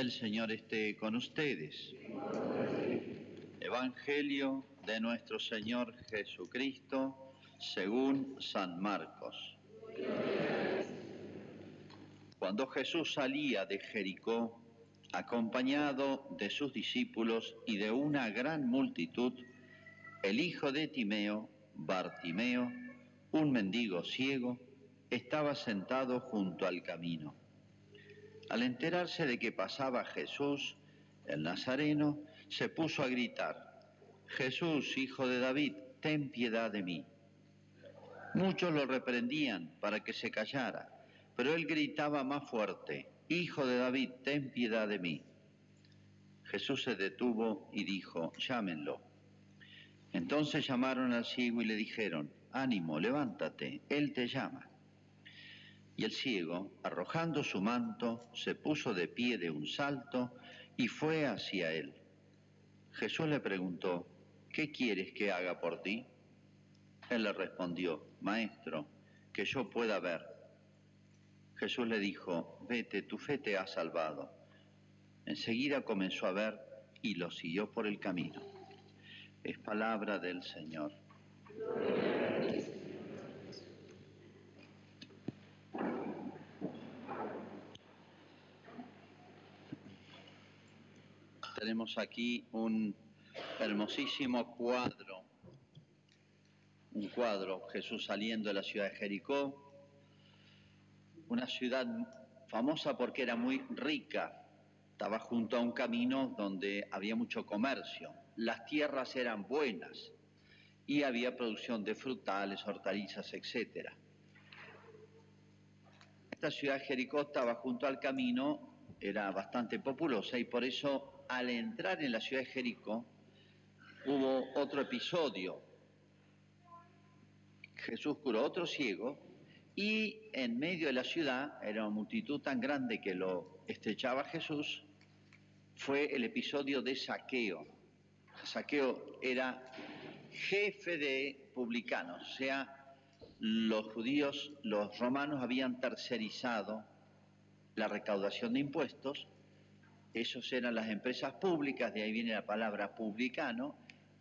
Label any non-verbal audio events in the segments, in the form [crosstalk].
El Señor esté con ustedes. Evangelio de nuestro Señor Jesucristo según San Marcos. Cuando Jesús salía de Jericó, acompañado de sus discípulos y de una gran multitud, el hijo de Timeo, Bartimeo, un mendigo ciego, estaba sentado junto al camino. Al enterarse de que pasaba Jesús, el Nazareno, se puso a gritar, Jesús, hijo de David, ten piedad de mí. Muchos lo reprendían para que se callara, pero él gritaba más fuerte, Hijo de David, ten piedad de mí. Jesús se detuvo y dijo, llámenlo. Entonces llamaron al ciego y le dijeron, ánimo, levántate, él te llama. Y el ciego, arrojando su manto, se puso de pie de un salto y fue hacia él. Jesús le preguntó, ¿qué quieres que haga por ti? Él le respondió, Maestro, que yo pueda ver. Jesús le dijo, vete, tu fe te ha salvado. Enseguida comenzó a ver y lo siguió por el camino. Es palabra del Señor. Tenemos aquí un hermosísimo cuadro, un cuadro, Jesús saliendo de la ciudad de Jericó, una ciudad famosa porque era muy rica, estaba junto a un camino donde había mucho comercio, las tierras eran buenas y había producción de frutales, hortalizas, etc. Esta ciudad de Jericó estaba junto al camino, era bastante populosa y por eso al entrar en la ciudad de Jericó, hubo otro episodio. Jesús curó otro ciego y en medio de la ciudad, era una multitud tan grande que lo estrechaba Jesús, fue el episodio de saqueo. Saqueo era jefe de publicanos, o sea, los judíos, los romanos habían tercerizado la recaudación de impuestos esos eran las empresas públicas, de ahí viene la palabra publicano,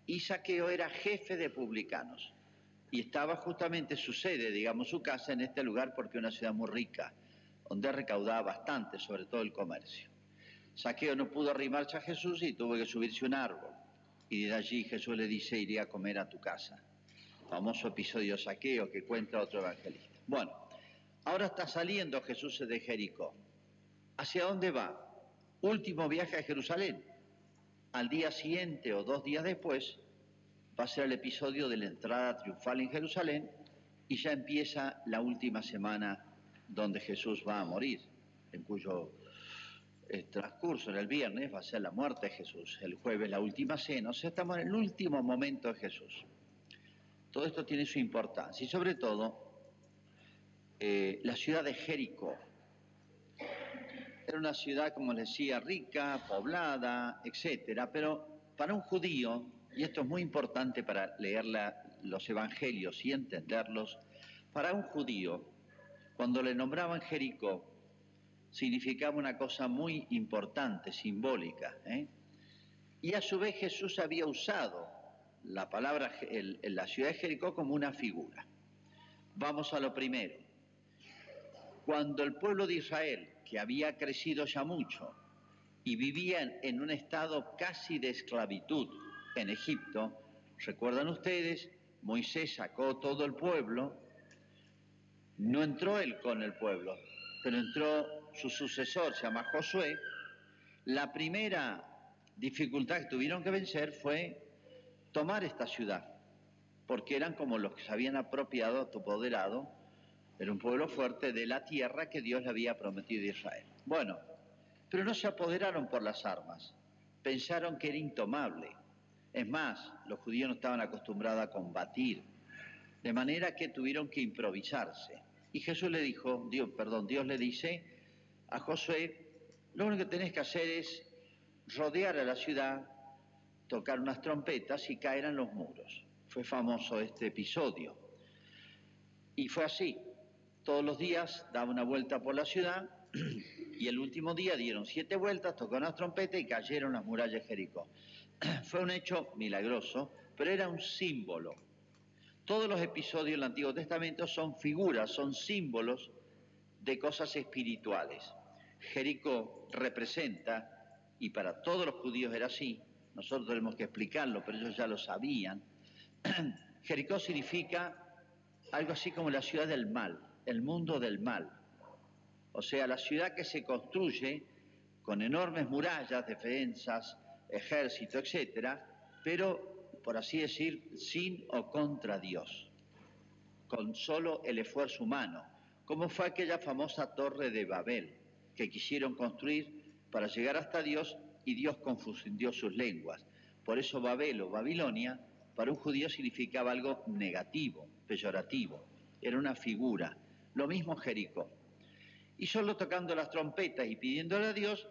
y Saqueo era jefe de publicanos. Y estaba justamente su sede, digamos su casa, en este lugar porque es una ciudad muy rica, donde recaudaba bastante, sobre todo el comercio. Saqueo no pudo arrimarse a Jesús y tuvo que subirse un árbol. Y desde allí Jesús le dice, iré a comer a tu casa. Famoso episodio Saqueo que cuenta otro evangelista. Bueno, ahora está saliendo Jesús de Jericó. ¿Hacia dónde va? Último viaje a Jerusalén. Al día siguiente o dos días después va a ser el episodio de la entrada triunfal en Jerusalén y ya empieza la última semana donde Jesús va a morir, en cuyo eh, transcurso en el viernes va a ser la muerte de Jesús, el jueves la última cena, o sea, estamos en el último momento de Jesús. Todo esto tiene su importancia y sobre todo eh, la ciudad de Jericó, una ciudad, como les decía, rica, poblada, etcétera, pero para un judío, y esto es muy importante para leer los evangelios y entenderlos, para un judío, cuando le nombraban Jericó, significaba una cosa muy importante, simbólica. ¿eh? Y a su vez Jesús había usado la palabra, en la ciudad de Jericó como una figura. Vamos a lo primero. Cuando el pueblo de Israel que había crecido ya mucho y vivían en un estado casi de esclavitud en Egipto, recuerdan ustedes, Moisés sacó todo el pueblo, no entró él con el pueblo, pero entró su sucesor, se llama Josué. La primera dificultad que tuvieron que vencer fue tomar esta ciudad, porque eran como los que se habían apropiado, apoderado era un pueblo fuerte de la tierra que Dios le había prometido a Israel. Bueno, pero no se apoderaron por las armas, pensaron que era intomable. Es más, los judíos no estaban acostumbrados a combatir, de manera que tuvieron que improvisarse. Y Jesús le dijo, Dios, perdón, Dios le dice a Josué, lo único que tenés que hacer es rodear a la ciudad, tocar unas trompetas y caer en los muros. Fue famoso este episodio. Y fue así todos los días daba una vuelta por la ciudad Y el último día dieron siete vueltas, tocaron las trompetas y cayeron las murallas de Jericó. [clears throat] Fue un hecho milagroso, pero era un símbolo. Todos los episodios del Antiguo Testamento son figuras, son símbolos de cosas espirituales. Jericó representa, y para todos los judíos era así, nosotros tenemos que explicarlo, pero ellos ya lo sabían, [clears throat] Jericó significa algo así como la ciudad del mal, el mundo del mal. O sea, la ciudad que se construye con enormes murallas, defensas, ejército, etcétera, pero, por así decir, sin o contra Dios, con solo el esfuerzo humano, como fue aquella famosa torre de Babel que quisieron construir para llegar hasta Dios y Dios confundió sus lenguas. Por eso Babel o Babilonia para un judío significaba algo negativo, peyorativo, era una figura. Lo mismo Jericó. Y solo tocando las trompetas y pidiéndole a Dios,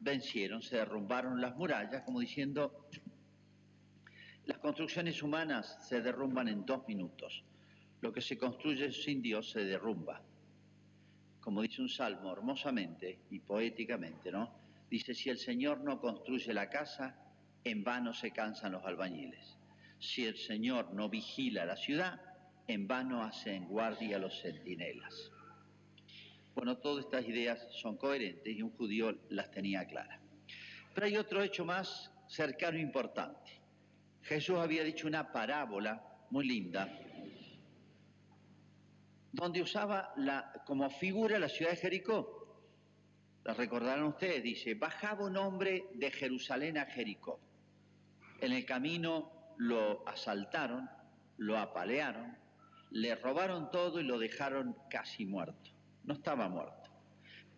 vencieron, se derrumbaron las murallas, como diciendo, las construcciones humanas se derrumban en dos minutos. Lo que se construye sin Dios se derrumba. Como dice un salmo hermosamente y poéticamente, ¿no? Dice, si el Señor no construye la casa, en vano se cansan los albañiles. Si el Señor no vigila la ciudad, en vano hacen guardia los centinelas. Bueno, todas estas ideas son coherentes y un judío las tenía claras. Pero hay otro hecho más cercano e importante. Jesús había dicho una parábola muy linda, donde usaba la, como figura la ciudad de Jericó. La recordarán ustedes, dice, bajaba un hombre de Jerusalén a Jericó. En el camino lo asaltaron, lo apalearon, le robaron todo y lo dejaron casi muerto. No estaba muerto.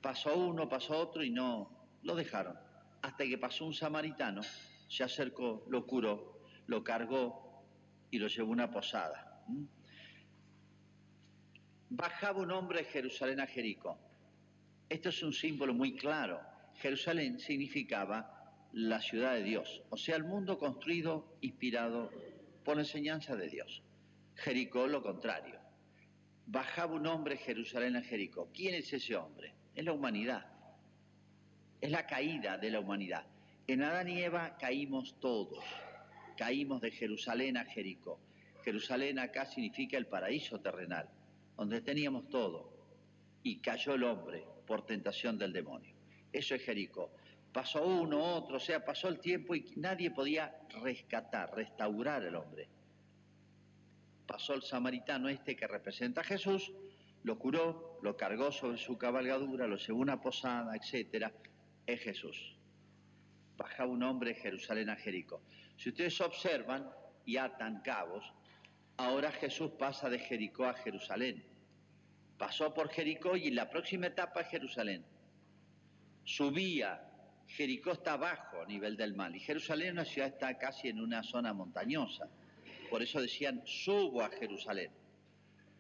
Pasó uno, pasó otro y no, lo dejaron. Hasta que pasó un samaritano, se acercó, lo curó, lo cargó y lo llevó a una posada. Bajaba un hombre de Jerusalén a Jericó. Esto es un símbolo muy claro. Jerusalén significaba la ciudad de Dios, o sea, el mundo construido, inspirado por la enseñanza de Dios. Jericó lo contrario. Bajaba un hombre Jerusalén a Jericó. ¿Quién es ese hombre? Es la humanidad. Es la caída de la humanidad. En Adán y Eva caímos todos. Caímos de Jerusalén a Jericó. Jerusalén acá significa el paraíso terrenal, donde teníamos todo. Y cayó el hombre por tentación del demonio. Eso es Jericó. Pasó uno, otro, o sea, pasó el tiempo y nadie podía rescatar, restaurar al hombre pasó el samaritano este que representa a Jesús, lo curó, lo cargó sobre su cabalgadura, lo llevó a una posada, etcétera, es Jesús. Bajaba un hombre de Jerusalén a Jericó. Si ustedes observan y atan cabos, ahora Jesús pasa de Jericó a Jerusalén. Pasó por Jericó y la próxima etapa es Jerusalén. Subía, Jericó está abajo a nivel del mar y Jerusalén, una ciudad, está casi en una zona montañosa. Por eso decían, subo a Jerusalén.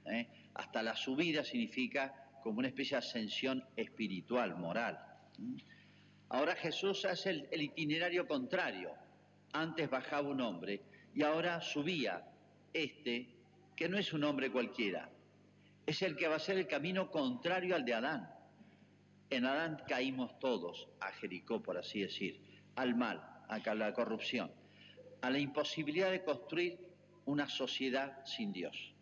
¿eh? Hasta la subida significa como una especie de ascensión espiritual, moral. Ahora Jesús hace el, itinerario contrario. Antes bajaba un hombre y ahora subía este, que no es un hombre cualquiera, es el que va a ser el camino contrario al de Adán. En Adán caímos todos a Jericó, por así decir, al mal, a la corrupción, a la imposibilidad de construir una sociedad sin Dios.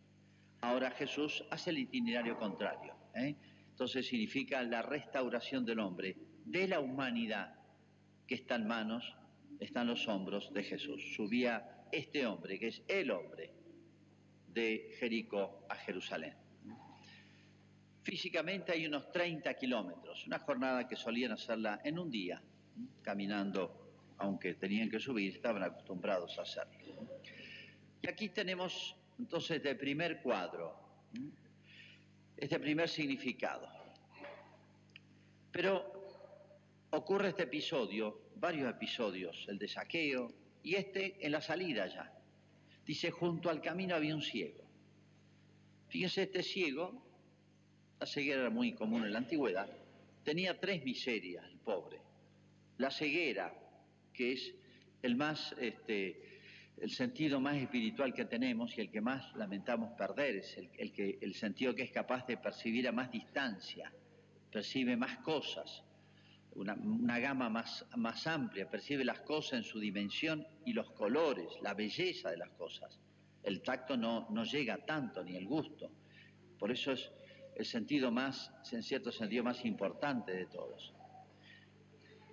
Ahora Jesús hace el itinerario contrario. ¿eh? Entonces significa la restauración del hombre, de la humanidad que está en manos, está en los hombros de Jesús. Subía este hombre, que es el hombre, de Jericó a Jerusalén. Físicamente hay unos 30 kilómetros, una jornada que solían hacerla en un día, caminando, aunque tenían que subir, estaban acostumbrados a hacerlo. Y aquí tenemos entonces el primer cuadro, este primer significado. Pero ocurre este episodio, varios episodios, el de saqueo y este en la salida ya. Dice, junto al camino había un ciego. Fíjense, este ciego, la ceguera era muy común en la antigüedad, tenía tres miserias, el pobre. La ceguera, que es el más este, el sentido más espiritual que tenemos y el que más lamentamos perder, es el, que, el sentido que es capaz de percibir a más distancia percibe más cosas, una, gama más, más amplia, percibe las cosas en su dimensión y los colores, la belleza de las cosas. El tacto no, no llega tanto, ni el gusto. Por eso es el sentido más, en cierto sentido, más importante de todos.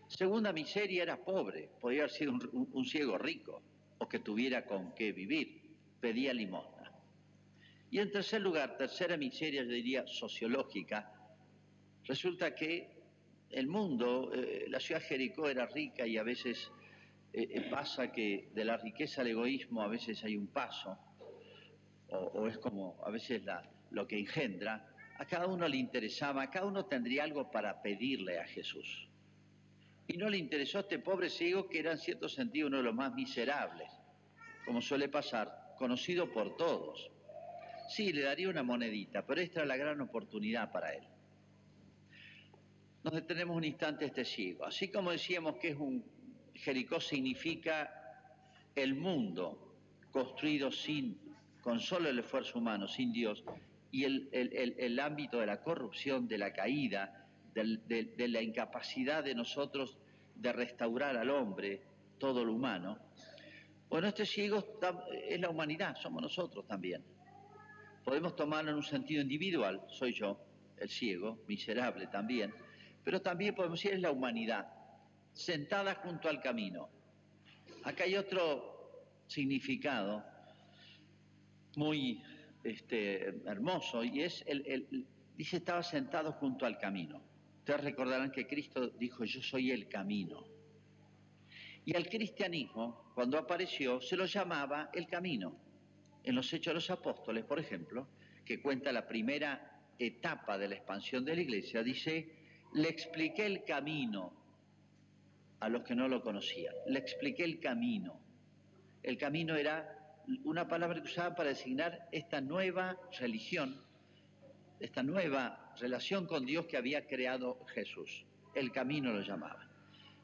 Segunda miseria era pobre, podía haber sido un, ciego rico o que tuviera con qué vivir, pedía limosna. Y en tercer lugar, tercera miseria, yo diría sociológica, resulta que el mundo, eh, la ciudad de Jericó era rica y a veces eh, eh, pasa que de la riqueza al egoísmo a veces hay un paso, o, es como a veces lo que engendra, a cada uno le interesaba, a cada uno tendría algo para pedirle a Jesús. Y no le interesó a este pobre ciego que era en cierto sentido uno de los más miserables, como suele pasar, conocido por todos. Sí, le daría una monedita, pero esta era la gran oportunidad para él. Nos detenemos un instante este ciego. Así como decíamos que es un Jericó significa el mundo construido sin, con solo el esfuerzo humano, sin Dios, y el, ámbito de la corrupción, de la caída, de, la incapacidad de nosotros de restaurar al hombre, todo lo humano. Bueno, este ciego es la humanidad, somos nosotros también. Podemos tomarlo en un sentido individual, soy yo, el ciego, miserable también, pero también podemos decir es la humanidad, sentada junto al camino. Acá hay otro significado muy este, hermoso y es, el, dice, estaba sentado junto al camino. Ustedes recordarán que Cristo dijo, yo soy el camino. Y al cristianismo, cuando apareció, se lo llamaba el camino. En los Hechos de los Apóstoles, por ejemplo, que cuenta la primera etapa de la expansión de la iglesia, dice, le expliqué el camino a los que no lo conocían. Le expliqué el camino. El camino era una palabra que usaba para designar esta nueva religión, esta nueva relación con Dios que había creado Jesús. El camino lo llamaba.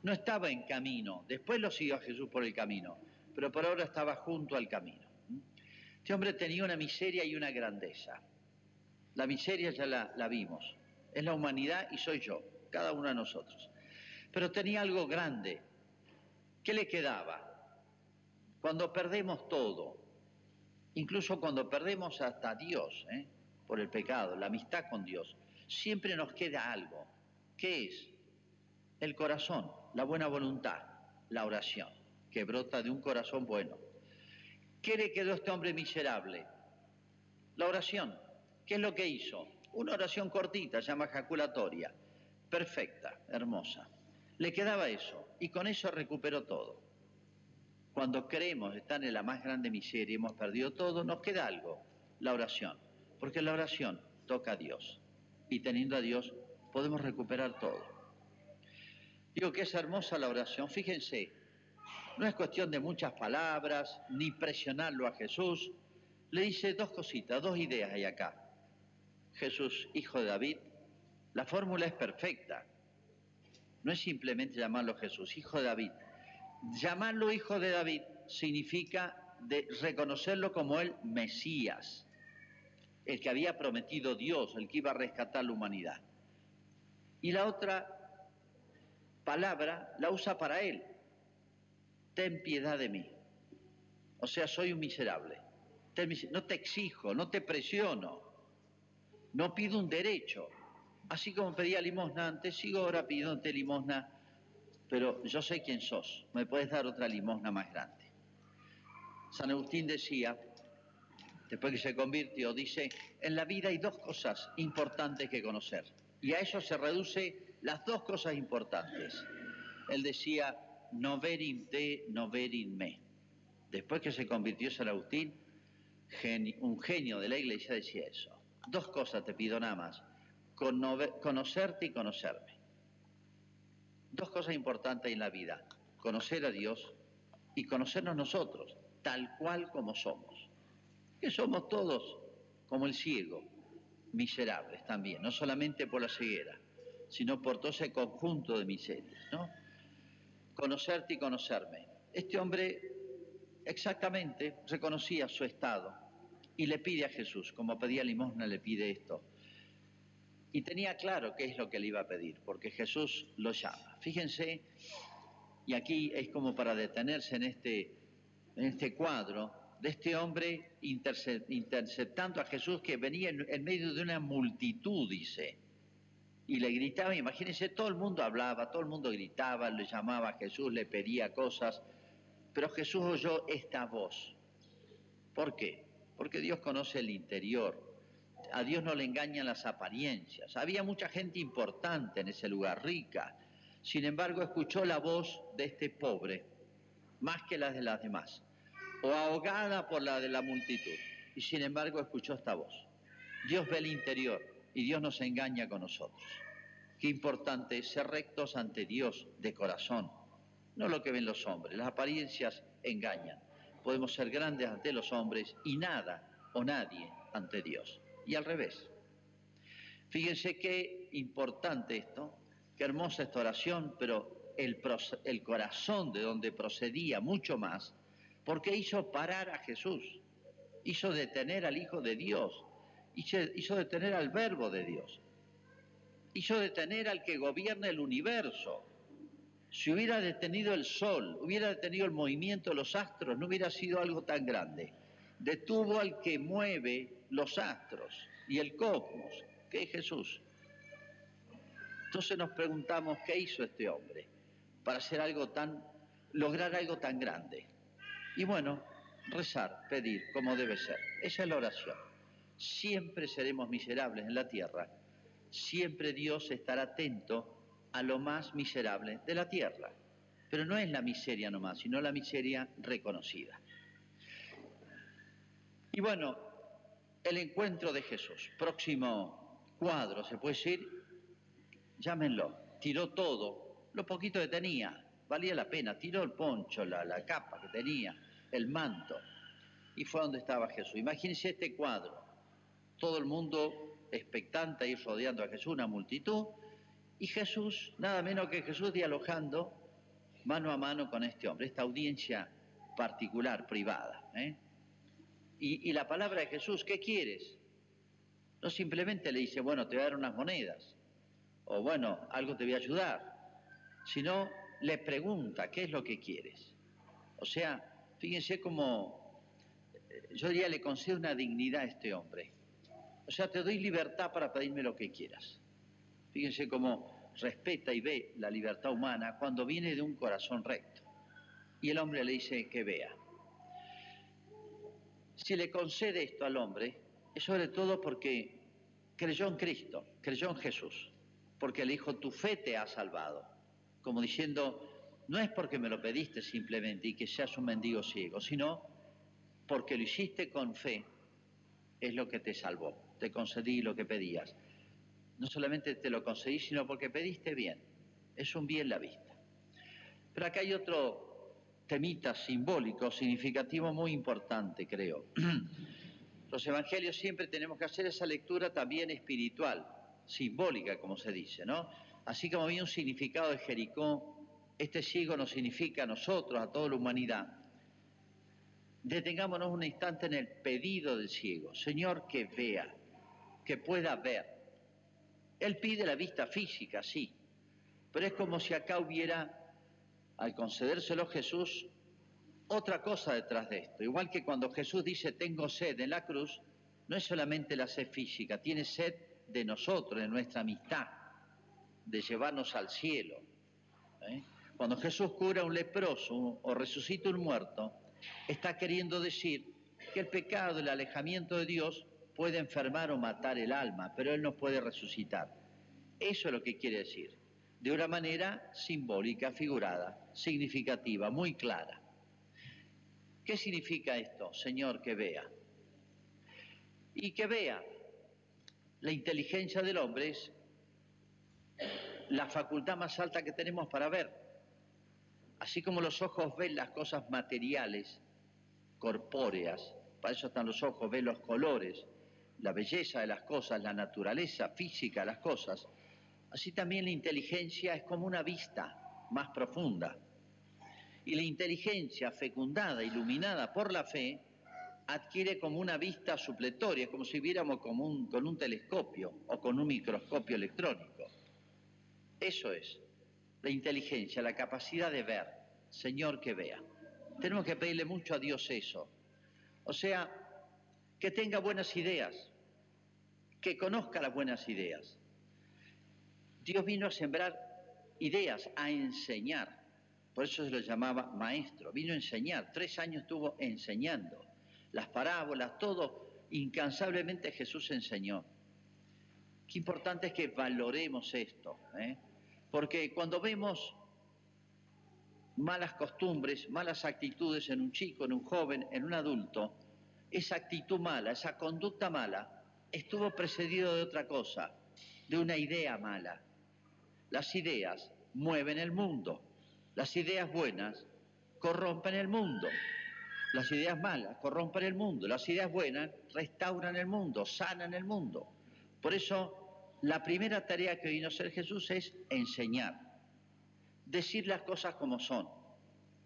No estaba en camino, después lo siguió a Jesús por el camino, pero por ahora estaba junto al camino. Este hombre tenía una miseria y una grandeza. La miseria ya la, la vimos, es la humanidad y soy yo, cada uno de nosotros. Pero tenía algo grande. ¿Qué le quedaba? Cuando perdemos todo, incluso cuando perdemos hasta Dios ¿eh? Por el pecado, la amistad con Dios, siempre nos queda algo. ¿Qué es? El corazón, la buena voluntad, la oración, que brota de un corazón bueno. ¿Qué le quedó a este hombre miserable? La oración. ¿Qué es lo que hizo? Una oración cortita, llama jaculatoria, perfecta, hermosa. Le quedaba eso y con eso recuperó todo. Cuando creemos estar en la más grande miseria y hemos perdido todo, nos queda algo, la oración. Porque la oración toca a Dios y teniendo a Dios podemos recuperar todo. Digo que es hermosa la oración, fíjense, no es cuestión de muchas palabras, ni presionarlo a Jesús. Le dice dos cositas, dos ideas hay acá. Jesús, hijo de David, la fórmula es perfecta. No es simplemente llamarlo Jesús, hijo de David. Llamarlo hijo de David significa reconocerlo como el Mesías, el que había prometido Dios, el que iba a rescatar la humanidad. Y la otra palabra la usa para él. Ten piedad de mí. O sea, soy un miserable. No te exijo, no te presiono no pido un derecho. Así como pedía limosna antes, sigo ahora pidiéndote limosna, pero yo sé quién sos, me puedes dar otra limosna más grande. San Agustín decía, después que se convirtió, dice, en la vida hay dos cosas importantes que conocer. Y a eso se reduce las dos cosas importantes. Él decía, no ver in te, no ver in me. Después que se convirtió San Agustín, un genio de la iglesia decía eso. Dos cosas te pido nada más. conocerte y conocerme. Dos cosas importantes en la vida. Conocer a Dios y conocernos nosotros, tal cual como somos. Que somos todos como el ciego, miserables también, no solamente por la ceguera, sino por todo ese conjunto de miserias, ¿no? Conocerte y conocerme. Este hombre exactamente reconocía su estado, y le pide a Jesús, como pedía limosna, le pide esto. Y tenía claro qué es lo que le iba a pedir, porque Jesús lo llama. Fíjense, y aquí es como para detenerse en este, en este cuadro, de este hombre interceptando a Jesús que venía en, medio de una multitud, dice, y le gritaba, imagínense, todo el mundo hablaba, todo el mundo gritaba, le llamaba a Jesús, le pedía cosas, pero Jesús oyó esta voz. ¿Por qué? Porque Dios conoce el interior, a Dios no le engañan las apariencias. Había mucha gente importante en ese lugar, rica, sin embargo escuchó la voz de este pobre, más que la de las demás o ahogada por la de la multitud. Y sin embargo escuchó esta voz. Dios ve el interior y Dios nos engaña con nosotros. Qué importante ser rectos ante Dios de corazón, no lo que ven los hombres. Las apariencias engañan. Podemos ser grandes ante los hombres y nada o nadie ante Dios. Y al revés. Fíjense qué importante esto, qué hermosa esta oración, pero el, el corazón de donde procedía mucho más porque hizo parar a Jesús, hizo detener al Hijo de Dios, hizo, detener al Verbo de Dios, hizo detener al que gobierna el universo. Si hubiera detenido el sol, hubiera detenido el movimiento de los astros, no hubiera sido algo tan grande. Detuvo al que mueve los astros y el cosmos, que es Jesús. Entonces nos preguntamos qué hizo este hombre para hacer algo tan, lograr algo tan grande. Y bueno, rezar, pedir, como debe ser. Esa es la oración. Siempre seremos miserables en la tierra. Siempre Dios estará atento a lo más miserable de la tierra. Pero no es la miseria nomás, sino la miseria reconocida. Y bueno, el encuentro de Jesús. Próximo cuadro, se puede decir, llámenlo. Tiró todo, lo poquito que tenía, valía la pena. Tiró el poncho, la, la capa que tenía, el manto. Y fue donde estaba Jesús. Imagínense este cuadro. Todo el mundo expectante ahí rodeando a Jesús, una multitud. Y Jesús, nada menos que Jesús dialogando mano a mano con este hombre, esta audiencia particular, privada. ¿eh? Y, y la palabra de Jesús, ¿qué quieres? No simplemente le dice, bueno, te voy a dar unas monedas, o bueno, algo te voy a ayudar, sino le pregunta, ¿qué es lo que quieres? O sea, Fíjense cómo, eh, yo diría, le concedo una dignidad a este hombre. O sea, te doy libertad para pedirme lo que quieras. Fíjense cómo respeta y ve la libertad humana cuando viene de un corazón recto. Y el hombre le dice que vea. Si le concede esto al hombre, es sobre todo porque creyó en Cristo, creyó en Jesús, porque le dijo, tu fe te ha salvado, como diciendo, no es porque me lo pediste simplemente y que seas un mendigo ciego, sino porque lo hiciste con fe, es lo que te salvó. Te concedí lo que pedías. No solamente te lo concedí, sino porque pediste bien. Es un bien la vista. Pero acá hay otro temita simbólico, significativo, muy importante, creo. [clears throat] Los evangelios siempre tenemos que hacer esa lectura también espiritual, simbólica, como se dice, ¿no? Así como había un significado de Jericó este ciego nos significa a nosotros, a toda la humanidad. Detengámonos un instante en el pedido del ciego. Señor, que vea, que pueda ver. Él pide la vista física, sí, pero es como si acá hubiera, al concedérselo Jesús, otra cosa detrás de esto. Igual que cuando Jesús dice, tengo sed en la cruz, no es solamente la sed física, tiene sed de nosotros, de nuestra amistad, de llevarnos al cielo. ¿eh? Cuando Jesús cura a un leproso o resucita un muerto, está queriendo decir que el pecado, el alejamiento de Dios puede enfermar o matar el alma, pero Él no puede resucitar. Eso es lo que quiere decir, de una manera simbólica, figurada, significativa, muy clara. ¿Qué significa esto, Señor, que vea? Y que vea, la inteligencia del hombre es la facultad más alta que tenemos para ver. Así como los ojos ven las cosas materiales, corpóreas, para eso están los ojos, ven los colores, la belleza de las cosas, la naturaleza física de las cosas, así también la inteligencia es como una vista más profunda. Y la inteligencia fecundada, iluminada por la fe, adquiere como una vista supletoria, como si viéramos con un telescopio o con un microscopio electrónico. Eso es la inteligencia, la capacidad de ver. Señor, que vea. Tenemos que pedirle mucho a Dios eso. O sea, que tenga buenas ideas, que conozca las buenas ideas. Dios vino a sembrar ideas, a enseñar. Por eso se lo llamaba maestro. Vino a enseñar. Tres años estuvo enseñando las parábolas, todo, incansablemente Jesús enseñó. Qué importante es que valoremos esto, ¿eh? Porque cuando vemos malas costumbres, malas actitudes en un chico, en un joven, en un adulto, esa actitud mala, esa conducta mala, estuvo precedido de otra cosa, de una idea mala. Las ideas mueven el mundo, las ideas buenas corrompen el mundo. Las ideas malas corrompen el mundo, las ideas buenas restauran el mundo, sanan el mundo. Por eso, la primera tarea que vino a hacer Jesús es enseñar, decir las cosas como son.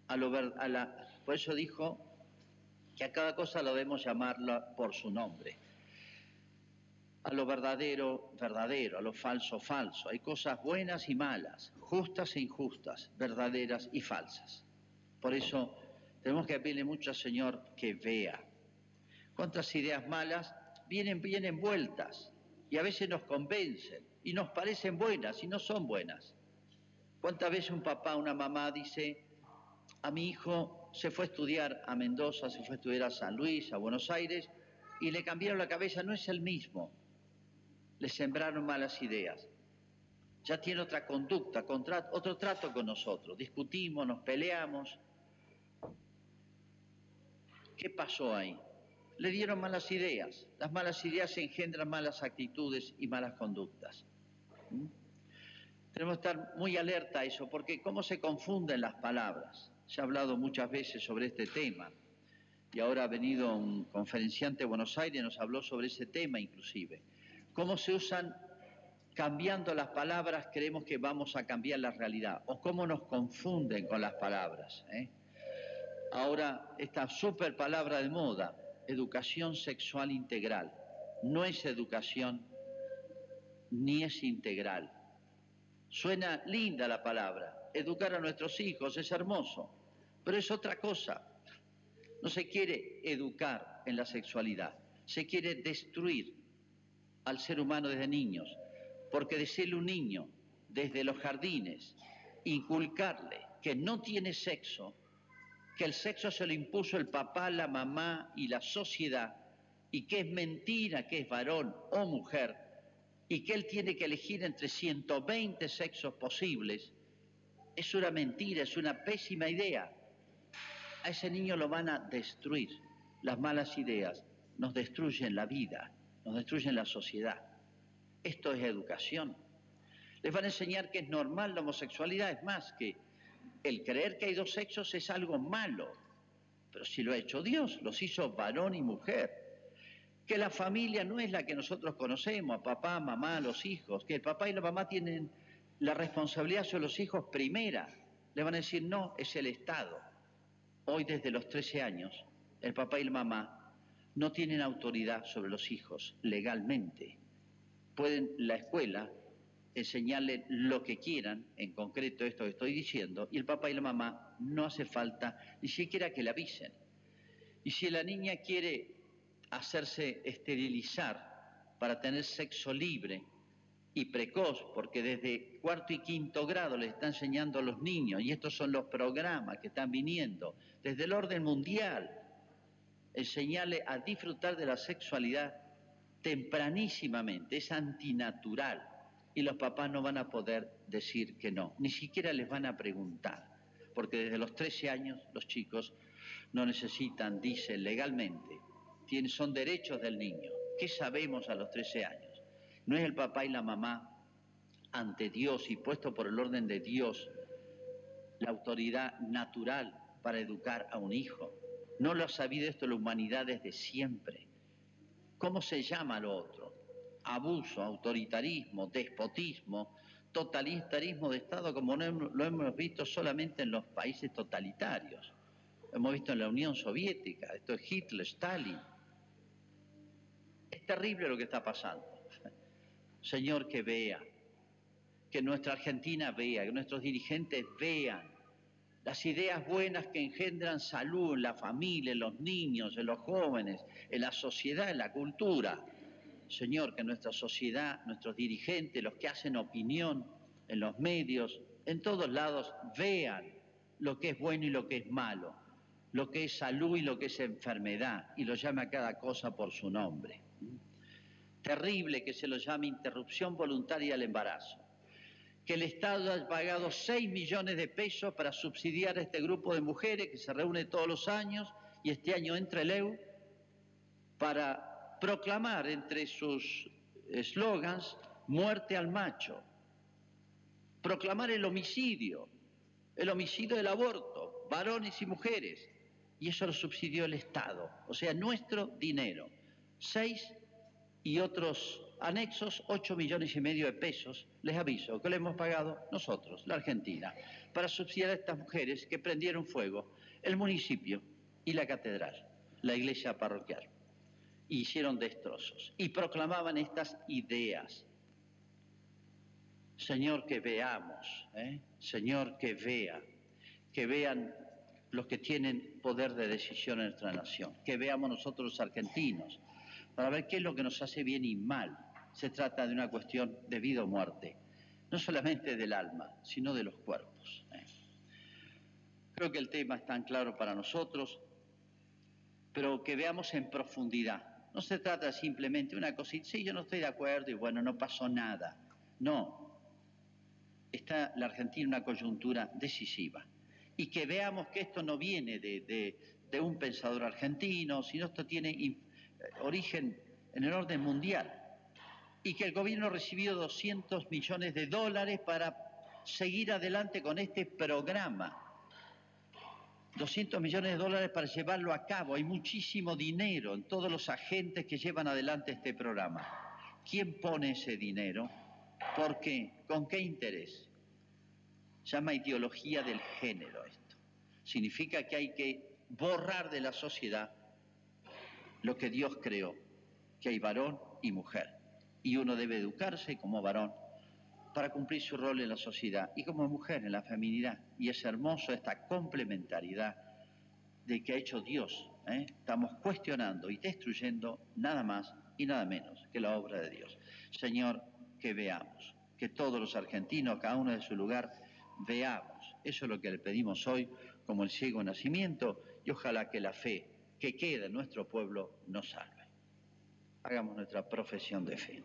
A lo, a la, por eso dijo que a cada cosa lo debemos llamarla por su nombre. A lo verdadero, verdadero, a lo falso, falso. Hay cosas buenas y malas, justas e injustas, verdaderas y falsas. Por eso tenemos que pedirle mucho al Señor que vea. Cuántas ideas malas vienen bien envueltas y a veces nos convencen y nos parecen buenas y no son buenas. ¿Cuántas veces un papá, una mamá dice, a mi hijo se fue a estudiar a Mendoza, se fue a estudiar a San Luis, a Buenos Aires, y le cambiaron la cabeza, no es el mismo. Le sembraron malas ideas. Ya tiene otra conducta, otro trato con nosotros. Discutimos, nos peleamos, ¿Qué pasó ahí? Le dieron malas ideas. Las malas ideas engendran malas actitudes y malas conductas. ¿Mm? Tenemos que estar muy alerta a eso, porque cómo se confunden las palabras. Se ha hablado muchas veces sobre este tema. Y ahora ha venido un conferenciante de Buenos Aires, nos habló sobre ese tema inclusive. Cómo se usan cambiando las palabras, creemos que vamos a cambiar la realidad. O cómo nos confunden con las palabras. ¿eh? ahora esta super palabra de moda, educación sexual integral. No es educación ni es integral. Suena linda la palabra. Educar a nuestros hijos es hermoso, pero es otra cosa. No se quiere educar en la sexualidad, se quiere destruir al ser humano desde niños, porque decirle un niño desde los jardines, inculcarle que no tiene sexo, que el sexo se lo impuso el papá, la mamá y la sociedad, y que es mentira que es varón o mujer, y que él tiene que elegir entre 120 sexos posibles, es una mentira, es una pésima idea. A ese niño lo van a destruir. Las malas ideas nos destruyen la vida, nos destruyen la sociedad. Esto es educación. Les van a enseñar que es normal la homosexualidad, es más, que el creer que hay dos sexos es algo malo, pero si lo ha hecho Dios, los hizo varón y mujer. Que la familia no es la que nosotros conocemos, papá, mamá, los hijos, que el papá y la mamá tienen la responsabilidad sobre los hijos primera. Le van a decir, no, es el Estado. Hoy desde los 13 años, el papá y la mamá no tienen autoridad sobre los hijos legalmente. Pueden la escuela enseñarle lo que quieran, en concreto esto que estoy diciendo, y el papá y la mamá no hace falta ni siquiera que le avisen. Y si la niña quiere hacerse esterilizar para tener sexo libre y precoz, porque desde cuarto y quinto grado le está enseñando a los niños, y estos son los programas que están viniendo desde el orden mundial, enseñarle a disfrutar de la sexualidad tempranísimamente, es antinatural y los papás no van a poder decir que no, ni siquiera les van a preguntar, porque desde los 13 años los chicos no necesitan, dicen legalmente, tienen, son derechos del niño. ¿Qué sabemos a los 13 años? No es el papá y la mamá ante Dios y puesto por el orden de Dios la autoridad natural para educar a un hijo. No lo ha sabido esto la humanidad desde siempre. ¿Cómo se llama lo otro? Abuso, autoritarismo, despotismo, totalitarismo de Estado como lo hemos visto solamente en los países totalitarios. hemos visto en la Unión Soviética, esto es Hitler, Stalin. Es terrible lo que está pasando. Señor, que vea, que nuestra Argentina vea, que nuestros dirigentes vean las ideas buenas que engendran salud en la familia, en los niños, en los jóvenes, en la sociedad, en la cultura. Señor, que nuestra sociedad, nuestros dirigentes, los que hacen opinión en los medios, en todos lados, vean lo que es bueno y lo que es malo, lo que es salud y lo que es enfermedad, y lo llame a cada cosa por su nombre. Terrible que se lo llame interrupción voluntaria del embarazo que el Estado ha pagado 6 millones de pesos para subsidiar a este grupo de mujeres que se reúne todos los años y este año entra el EU para proclamar entre sus eslogans muerte al macho, proclamar el homicidio, el homicidio del aborto, varones y mujeres, y eso lo subsidió el Estado, o sea, nuestro dinero, 6 y otros anexos 8 millones y medio de pesos, les aviso, que le hemos pagado nosotros, la Argentina, para subsidiar a estas mujeres que prendieron fuego el municipio y la catedral, la iglesia parroquial. Y hicieron destrozos y proclamaban estas ideas. Señor, que veamos, ¿eh? Señor, que vea, que vean los que tienen poder de decisión en nuestra nación, que veamos nosotros los argentinos, para ver qué es lo que nos hace bien y mal. Se trata de una cuestión de vida o muerte, no solamente del alma, sino de los cuerpos. ¿eh? Creo que el tema es tan claro para nosotros, pero que veamos en profundidad. No se trata simplemente una cosita, sí, yo no estoy de acuerdo y bueno, no pasó nada. No, está la Argentina en una coyuntura decisiva. Y que veamos que esto no viene de, un pensador argentino, sino esto tiene origen en el orden mundial y que el gobierno ha recibido 200 millones de dólares para seguir adelante con este programa. 200 millones de dólares para llevarlo a cabo. Hay muchísimo dinero en todos los agentes que llevan adelante este programa. ¿Quién pone ese dinero? ¿Por qué? ¿Con qué interés? llama ideología del género esto. Significa que hay que borrar de la sociedad lo que Dios creó, que hay varón y mujer. Y uno debe educarse como varón para cumplir su rol en la sociedad y como mujer en la feminidad. Y es hermoso esta complementariedad de que ha hecho Dios. ¿eh? Estamos cuestionando y destruyendo nada más y nada menos que la obra de Dios. Señor, que veamos, que todos los argentinos, cada uno de su lugar, veamos. Eso es lo que le pedimos hoy como el ciego nacimiento y ojalá que la fe que queda en nuestro pueblo nos salve. Hagamos nuestra profesión de fe.